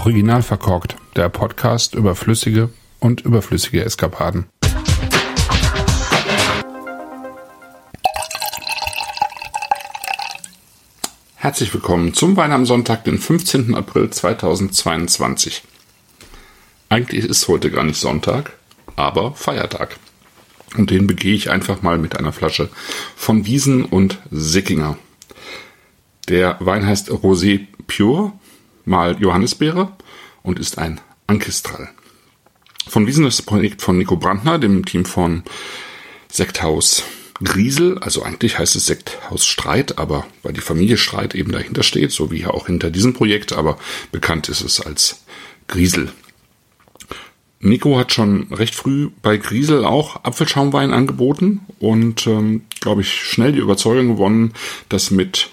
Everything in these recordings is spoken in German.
Original verkorkt, der Podcast über flüssige und überflüssige Eskapaden. Herzlich willkommen zum Wein am Sonntag, den 15. April 2022. Eigentlich ist heute gar nicht Sonntag, aber Feiertag. Und den begehe ich einfach mal mit einer Flasche von Wiesen und Sickinger. Der Wein heißt Rosé Pure mal Johannisbeere und ist ein Ankistral. Von Wiesen ist das Projekt von Nico Brandner, dem Team von Sekthaus Griesel, also eigentlich heißt es Sekthaus Streit, aber weil die Familie Streit eben dahinter steht, so wie hier auch hinter diesem Projekt, aber bekannt ist es als Griesel. Nico hat schon recht früh bei Griesel auch Apfelschaumwein angeboten und, ähm, glaube ich, schnell die Überzeugung gewonnen, dass mit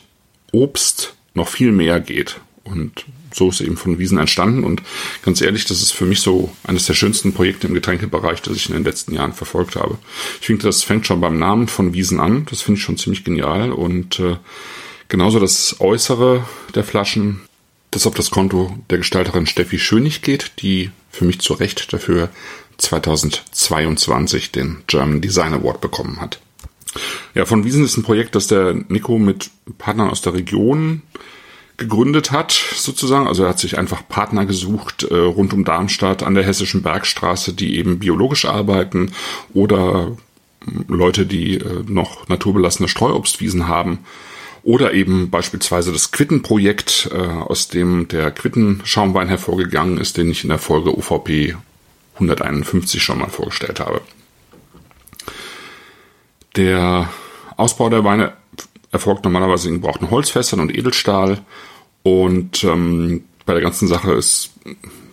Obst noch viel mehr geht. Und so ist eben von Wiesen entstanden. Und ganz ehrlich, das ist für mich so eines der schönsten Projekte im Getränkebereich, das ich in den letzten Jahren verfolgt habe. Ich finde, das fängt schon beim Namen von Wiesen an. Das finde ich schon ziemlich genial. Und äh, genauso das Äußere der Flaschen, das auf das Konto der Gestalterin Steffi Schönig geht, die für mich zu Recht dafür 2022 den German Design Award bekommen hat. Ja, von Wiesen ist ein Projekt, das der Nico mit Partnern aus der Region gegründet hat, sozusagen. Also er hat sich einfach Partner gesucht äh, rund um Darmstadt an der Hessischen Bergstraße, die eben biologisch arbeiten oder hm, Leute, die äh, noch naturbelassene Streuobstwiesen haben. Oder eben beispielsweise das Quittenprojekt, äh, aus dem der Quittenschaumwein hervorgegangen ist, den ich in der Folge UVP 151 schon mal vorgestellt habe. Der Ausbau der Weine erfolgt normalerweise in gebrauchten Holzfässern und Edelstahl. Und ähm, bei der ganzen Sache ist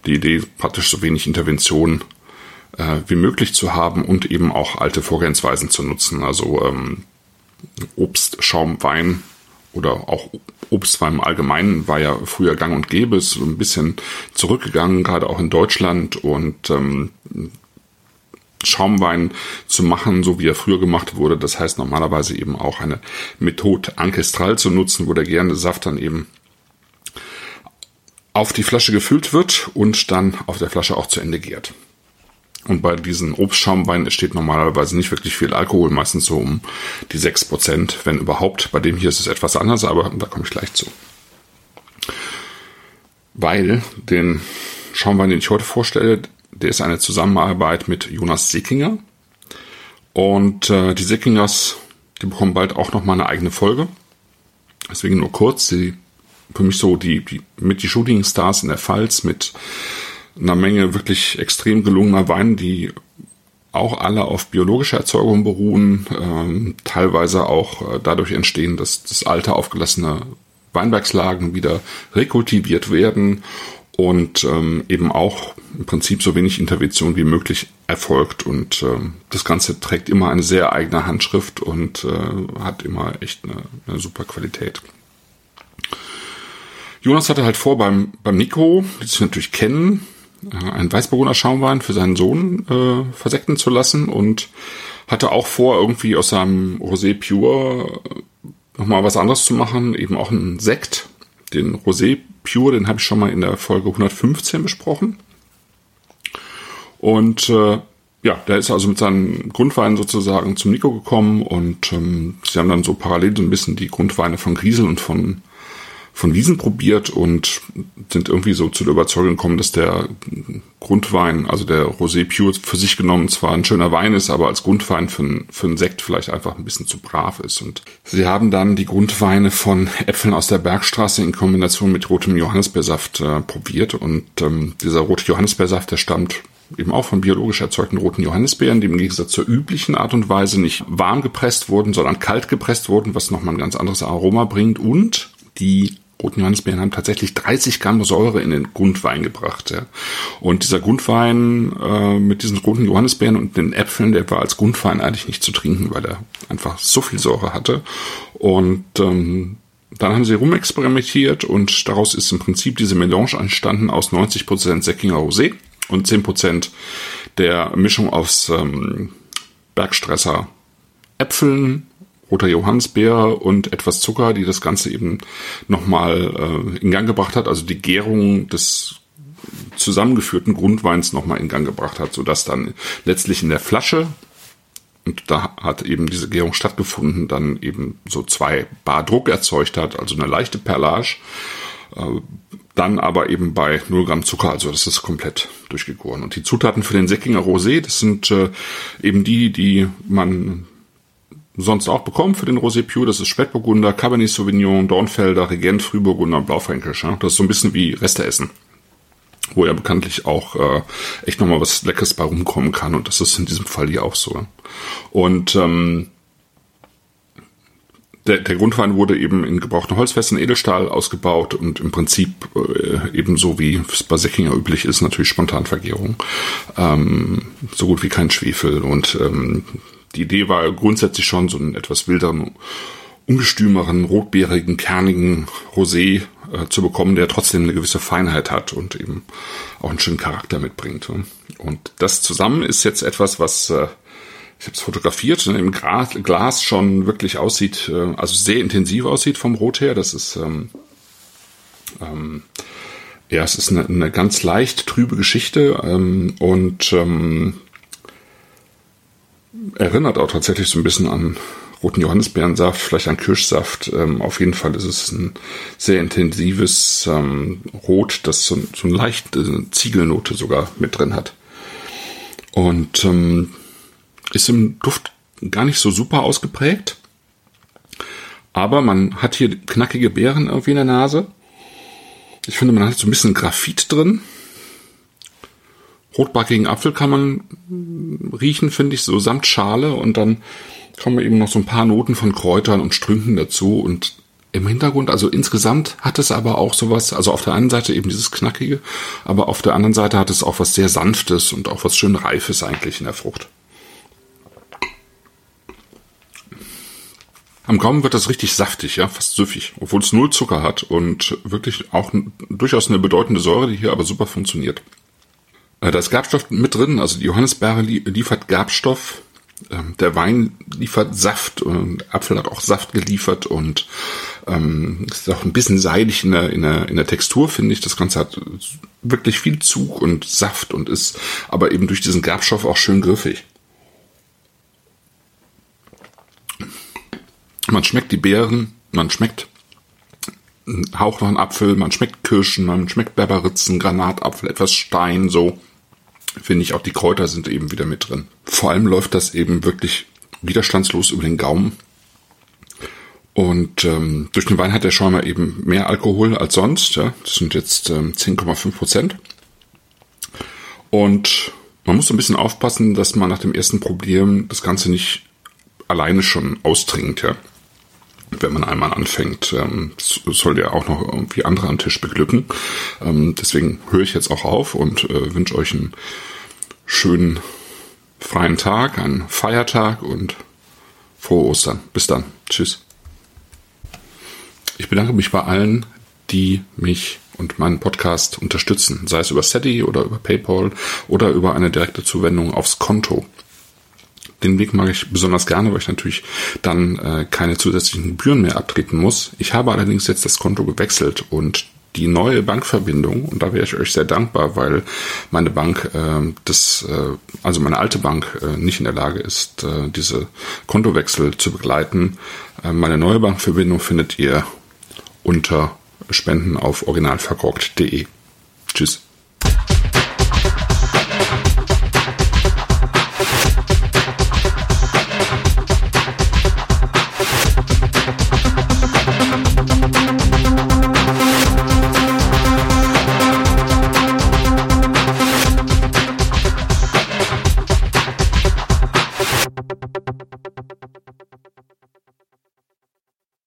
die Idee, praktisch so wenig Intervention äh, wie möglich zu haben und eben auch alte Vorgehensweisen zu nutzen. Also ähm, Obst, Schaum, Wein oder auch Obstwein im Allgemeinen war ja früher gang und gäbe, ist so ein bisschen zurückgegangen, gerade auch in Deutschland und ähm, Schaumwein zu machen, so wie er früher gemacht wurde. Das heißt normalerweise eben auch eine Methode ancestral zu nutzen, wo der gärende Saft dann eben auf die Flasche gefüllt wird und dann auf der Flasche auch zu Ende gärt. Und bei diesen Obstschaumweinen steht normalerweise nicht wirklich viel Alkohol, meistens so um die 6%, wenn überhaupt. Bei dem hier ist es etwas anders, aber da komme ich gleich zu. Weil den Schaumwein, den ich heute vorstelle, der ist eine Zusammenarbeit mit Jonas Sickinger. Und äh, die Sickingers, die bekommen bald auch nochmal eine eigene Folge. Deswegen nur kurz, die für mich so die, die mit die Shooting Stars in der Pfalz mit einer Menge wirklich extrem gelungener Weine, die auch alle auf biologischer Erzeugung beruhen, ähm, teilweise auch äh, dadurch entstehen, dass das alte aufgelassene Weinbergslagen wieder rekultiviert werden und ähm, eben auch im Prinzip so wenig Intervention wie möglich erfolgt. Und ähm, das Ganze trägt immer eine sehr eigene Handschrift und äh, hat immer echt eine, eine super Qualität. Jonas hatte halt vor, beim, beim Nico, die sich natürlich kennen, äh, einen Weißburgunder Schaumwein für seinen Sohn äh, versekten zu lassen und hatte auch vor, irgendwie aus seinem Rosé Pure nochmal was anderes zu machen, eben auch einen Sekt, den Rosé Pure, den habe ich schon mal in der Folge 115 besprochen. Und äh, ja, der ist also mit seinen Grundweinen sozusagen zum Nico gekommen und ähm, sie haben dann so parallel so ein bisschen die Grundweine von Griesel und von von Wiesen probiert und sind irgendwie so zu der Überzeugung gekommen, dass der Grundwein, also der Rosé Pure für sich genommen zwar ein schöner Wein ist, aber als Grundwein für, für einen Sekt vielleicht einfach ein bisschen zu brav ist. Und sie haben dann die Grundweine von Äpfeln aus der Bergstraße in Kombination mit rotem Johannisbeersaft äh, probiert und ähm, dieser rote Johannisbeersaft, der stammt eben auch von biologisch erzeugten roten Johannisbeeren, die im Gegensatz zur üblichen Art und Weise nicht warm gepresst wurden, sondern kalt gepresst wurden, was nochmal ein ganz anderes Aroma bringt. Und die roten Johannisbeeren haben tatsächlich 30 Gramm Säure in den Grundwein gebracht. Ja. Und dieser Grundwein äh, mit diesen roten Johannisbeeren und den Äpfeln, der war als Grundwein eigentlich nicht zu trinken, weil er einfach so viel Säure hatte. Und ähm, dann haben sie rumexperimentiert und daraus ist im Prinzip diese Melange entstanden aus 90% Säckinger Rosé und 10% der Mischung aus ähm, Bergstresser Äpfeln, roter Johannisbeer und etwas Zucker, die das Ganze eben nochmal äh, in Gang gebracht hat. Also die Gärung des zusammengeführten Grundweins nochmal in Gang gebracht hat, sodass dann letztlich in der Flasche und da hat eben diese Gärung stattgefunden, dann eben so zwei Bar Druck erzeugt hat, also eine leichte Perlage, äh, dann aber eben bei 0 Gramm Zucker, also das ist komplett durchgegoren. Und die Zutaten für den Säckinger Rosé, das sind äh, eben die, die man sonst auch bekommen für den Rosé Pure. Das ist Spätburgunder, Cabernet Sauvignon, Dornfelder, Regent, Frühburgunder und Blaufränkisch. Ja? Das ist so ein bisschen wie Reste essen wo ja bekanntlich auch äh, echt nochmal was Leckeres bei rumkommen kann. Und das ist in diesem Fall hier auch so. Und ähm, der, der Grundwein wurde eben in gebrauchten Holzfässern Edelstahl ausgebaut und im Prinzip äh, ebenso wie es bei Säckinger üblich ist, natürlich Spontanvergärung. Ähm, so gut wie kein Schwefel. Und ähm, die Idee war grundsätzlich schon so einen etwas wilderen, ungestümeren, rotbeerigen, kernigen Rosé äh, zu bekommen, der trotzdem eine gewisse Feinheit hat und eben auch einen schönen Charakter mitbringt. Und das zusammen ist jetzt etwas, was äh, ich habe es fotografiert, im Glas, Glas schon wirklich aussieht, äh, also sehr intensiv aussieht vom Rot her. Das ist ähm, ähm, ja, es ist eine, eine ganz leicht trübe Geschichte ähm, und ähm, erinnert auch tatsächlich so ein bisschen an roten Johannisbeerensaft, vielleicht ein Kirschsaft. Ähm, auf jeden Fall ist es ein sehr intensives ähm, Rot, das so, so eine leichte Ziegelnote sogar mit drin hat. Und ähm, ist im Duft gar nicht so super ausgeprägt. Aber man hat hier knackige Beeren irgendwie in der Nase. Ich finde, man hat so ein bisschen Graphit drin. Rotbackigen Apfel kann man riechen, finde ich, so samt Schale. Und dann kommen eben noch so ein paar Noten von Kräutern und Strünken dazu und im Hintergrund, also insgesamt hat es aber auch sowas, also auf der einen Seite eben dieses Knackige, aber auf der anderen Seite hat es auch was sehr Sanftes und auch was schön Reifes eigentlich in der Frucht. Am Gaumen wird das richtig saftig, ja, fast süffig, obwohl es null Zucker hat und wirklich auch durchaus eine bedeutende Säure, die hier aber super funktioniert. Äh, da ist Gerbstoff mit drin, also die Johannisbeere liefert Gerbstoff, ähm, der Wein liefert Saft und Apfel hat auch Saft geliefert und ähm, ist auch ein bisschen seidig in der, in der, in der Textur, finde ich. Das Ganze hat wirklich viel Zug und Saft und ist aber eben durch diesen Gerbstoff auch schön griffig. Man schmeckt die Beeren, man schmeckt einen Hauch noch einen Apfel, man schmeckt Kirschen, man schmeckt Berberitzen, Granatapfel, etwas Stein, so finde ich auch die Kräuter sind eben wieder mit drin. Vor allem läuft das eben wirklich widerstandslos über den Gaumen. Und ähm, durch den Wein hat der Schäumer eben mehr Alkohol als sonst. Ja? Das sind jetzt ähm, 10,5 Prozent. Und man muss so ein bisschen aufpassen, dass man nach dem ersten Problem das Ganze nicht alleine schon austrinkt. Ja? Wenn man einmal anfängt, ähm, soll der auch noch irgendwie andere am Tisch beglücken. Ähm, deswegen höre ich jetzt auch auf und äh, wünsche euch einen schönen freien Tag, einen Feiertag und frohe Ostern. Bis dann. Tschüss. Ich bedanke mich bei allen, die mich und meinen Podcast unterstützen, sei es über SETI oder über PayPal oder über eine direkte Zuwendung aufs Konto. Den Weg mag ich besonders gerne, weil ich natürlich dann äh, keine zusätzlichen Gebühren mehr abtreten muss. Ich habe allerdings jetzt das Konto gewechselt und die neue Bankverbindung, und da wäre ich euch sehr dankbar, weil meine Bank, äh, das, äh, also meine alte Bank, äh, nicht in der Lage ist, äh, diese Kontowechsel zu begleiten. Äh, meine neue Bankverbindung findet ihr unter Spenden auf originalverkorkt.de. Tschüss.